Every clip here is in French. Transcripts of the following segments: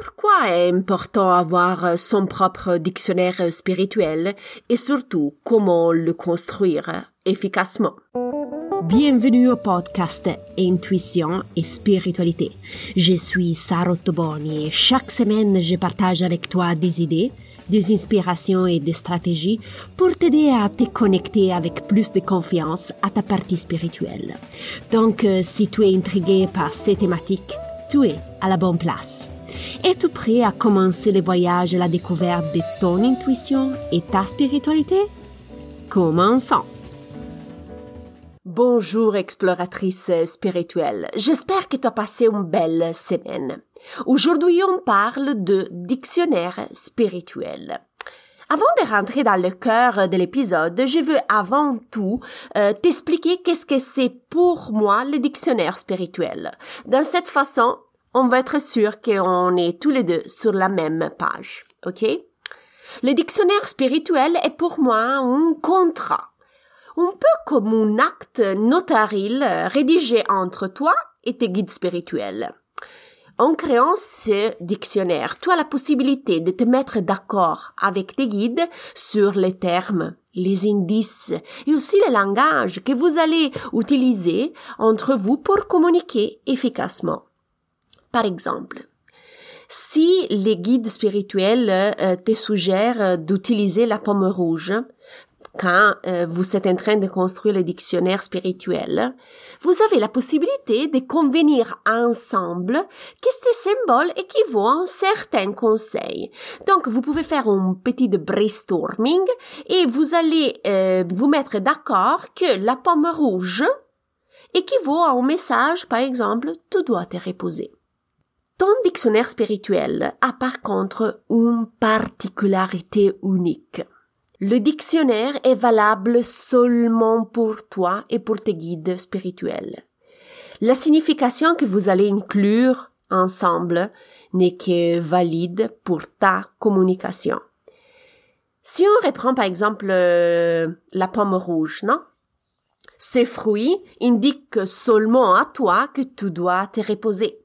pourquoi est important avoir son propre dictionnaire spirituel et surtout comment le construire efficacement? Bienvenue au podcast Intuition et Spiritualité. Je suis Sarah Toboni et chaque semaine je partage avec toi des idées, des inspirations et des stratégies pour t'aider à te connecter avec plus de confiance à ta partie spirituelle. Donc, euh, si tu es intrigué par ces thématiques, tu es à la bonne place. Es-tu prêt à commencer le voyage à la découverte de ton intuition et ta spiritualité? Commençons Bonjour exploratrice spirituelle, j'espère que tu as passé une belle semaine. Aujourd'hui on parle de dictionnaire spirituel. Avant de rentrer dans le cœur de l'épisode, je veux avant tout euh, t'expliquer qu'est-ce que c'est pour moi le dictionnaire spirituel. Dans cette façon, on va être sûr qu'on est tous les deux sur la même page, ok? Le dictionnaire spirituel est pour moi un contrat. Un peu comme un acte notarial rédigé entre toi et tes guides spirituels. En créant ce dictionnaire, tu as la possibilité de te mettre d'accord avec tes guides sur les termes, les indices et aussi le langage que vous allez utiliser entre vous pour communiquer efficacement. Par exemple, si les guides spirituels euh, te suggèrent euh, d'utiliser la pomme rouge quand euh, vous êtes en train de construire le dictionnaire spirituel, vous avez la possibilité de convenir ensemble que ce symbole équivaut à un certain conseil. Donc, vous pouvez faire un petit brainstorming et vous allez vous mettre d'accord que la pomme rouge équivaut à un message, par exemple, tu dois te reposer. Ton dictionnaire spirituel a par contre une particularité unique. Le dictionnaire est valable seulement pour toi et pour tes guides spirituels. La signification que vous allez inclure ensemble n'est que valide pour ta communication. Si on reprend par exemple euh, la pomme rouge, non? Ce fruit indique seulement à toi que tu dois te reposer.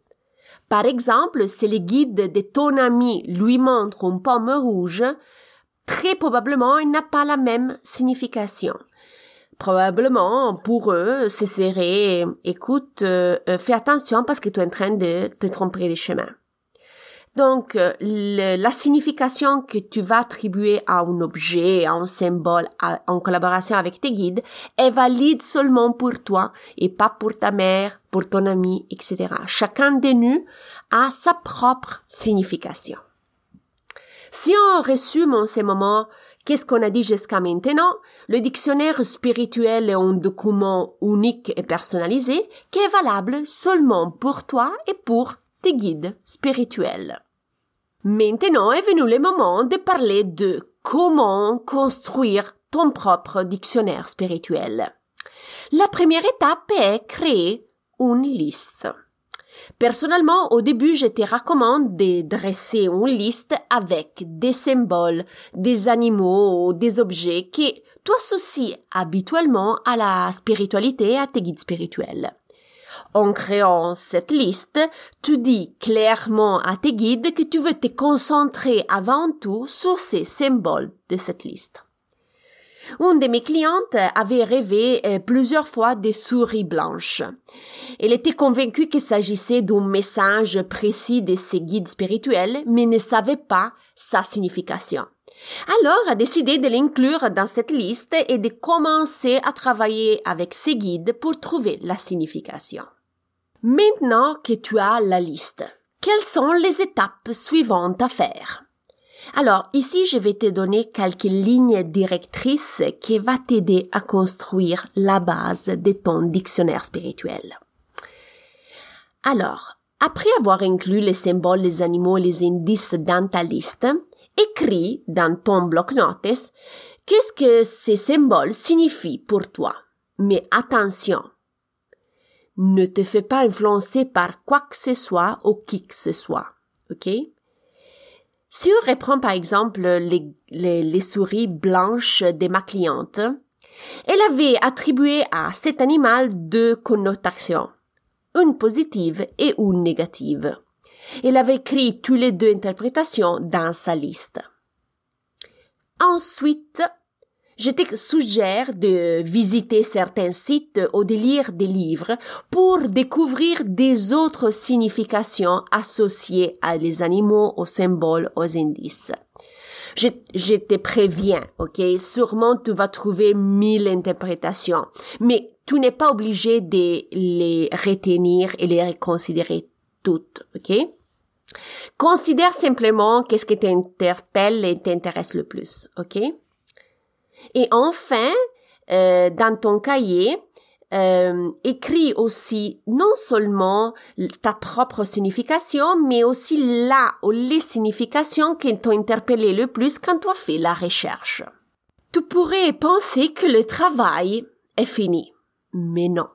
Par exemple, si le guide de ton ami lui montre une pomme rouge, très probablement il n'a pas la même signification. Probablement, pour eux, ce serait, écoute, euh, euh, fais attention parce que tu es en train de te tromper de chemin. Donc, euh, la signification que tu vas attribuer à un objet, à un symbole, en collaboration avec tes guides, est valide seulement pour toi et pas pour ta mère, pour ton ami, etc. Chacun de nous a sa propre signification. Si on résume en ce moment qu'est-ce qu'on a dit jusqu'à maintenant, le dictionnaire spirituel est un document unique et personnalisé qui est valable seulement pour toi et pour tes guides spirituels. Maintenant est venu le moment de parler de comment construire ton propre dictionnaire spirituel. La première étape est créer une liste. Personnellement, au début, je te recommande de dresser une liste avec des symboles, des animaux, des objets qui t'associent habituellement à la spiritualité et à tes guides spirituels. En créant cette liste, tu dis clairement à tes guides que tu veux te concentrer avant tout sur ces symboles de cette liste. Une de mes clientes avait rêvé euh, plusieurs fois des souris blanches. Elle était convaincue qu'il s'agissait d'un message précis de ses guides spirituels, mais ne savait pas sa signification. Alors a décidé de l'inclure dans cette liste et de commencer à travailler avec ses guides pour trouver la signification. Maintenant que tu as la liste, quelles sont les étapes suivantes à faire? Alors, ici, je vais te donner quelques lignes directrices qui vont t'aider à construire la base de ton dictionnaire spirituel. Alors, après avoir inclus les symboles, les animaux, les indices dans ta liste, écris dans ton bloc-notes qu'est-ce que ces symboles signifient pour toi. Mais attention, ne te fais pas influencer par quoi que ce soit ou qui que ce soit. OK? Si on reprend par exemple les, les, souris blanches de ma cliente, elle avait attribué à cet animal deux connotations, une positive et une négative. Elle avait écrit tous les deux interprétations dans sa liste. Ensuite, je te suggère de visiter certains sites ou de lire des livres pour découvrir des autres significations associées à les animaux, aux symboles, aux indices. Je, je te préviens, ok? Sûrement tu vas trouver mille interprétations, mais tu n'es pas obligé de les retenir et les reconsidérer toutes, ok? Considère simplement qu'est-ce qui t'interpelle et t'intéresse le plus, ok? Et enfin, euh, dans ton cahier, euh, écris aussi non seulement ta propre signification, mais aussi la ou les significations qui t'ont interpellé le plus quand tu as fait la recherche. Tu pourrais penser que le travail est fini, mais non.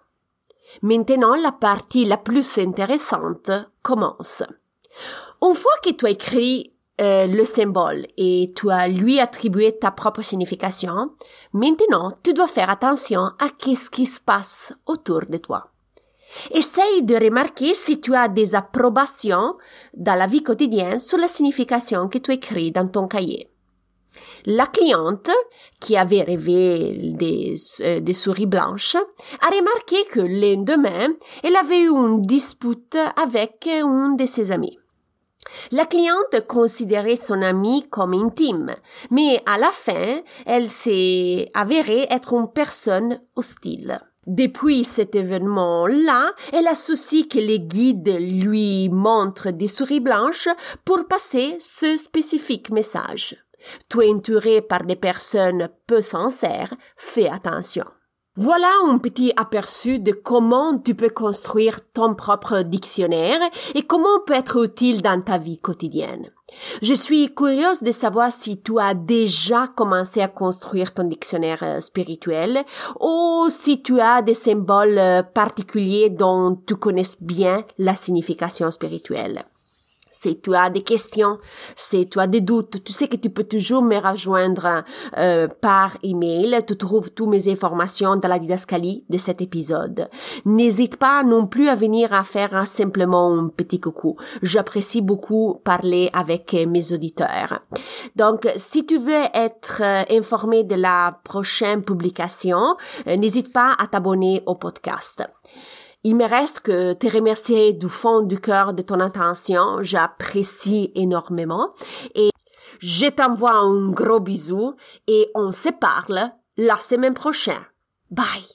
Maintenant, la partie la plus intéressante commence. Une fois que tu as écrit euh, le symbole et tu as lui attribué ta propre signification, maintenant tu dois faire attention à qu'est-ce qui se passe autour de toi. Essaye de remarquer si tu as des approbations dans la vie quotidienne sur la signification que tu écris dans ton cahier. La cliente, qui avait rêvé des, euh, souris blanches, a remarqué que le lendemain, elle avait eu une dispute avec un de ses amis. La cliente considérait son amie comme intime, mais à la fin, elle s'est avérée être une personne hostile. Depuis cet événement-là, elle associe que les guides lui montrent des souris blanches pour passer ce spécifique message. Tu es entouré par des personnes peu sincères, fais attention. Voilà un petit aperçu de comment tu peux construire ton propre dictionnaire et comment peut être utile dans ta vie quotidienne. Je suis curieuse de savoir si tu as déjà commencé à construire ton dictionnaire euh, spirituel ou si tu as des symboles euh, particuliers dont tu connais bien la signification spirituelle. Si tu as des questions, si tu as des doutes, tu sais que tu peux toujours me rejoindre euh, par email. Tu trouves toutes mes informations dans la didascalie de cet épisode. N'hésite pas non plus à venir à faire simplement un petit coucou. J'apprécie beaucoup parler avec mes auditeurs. Donc, si tu veux être euh, informé de la prochaine publication, euh, n'hésite pas à t'abonner au podcast. Il me reste que te remercier du fond du cœur de ton attention. J'apprécie énormément. Et je t'envoie un gros bisou et on se parle la semaine prochaine. Bye!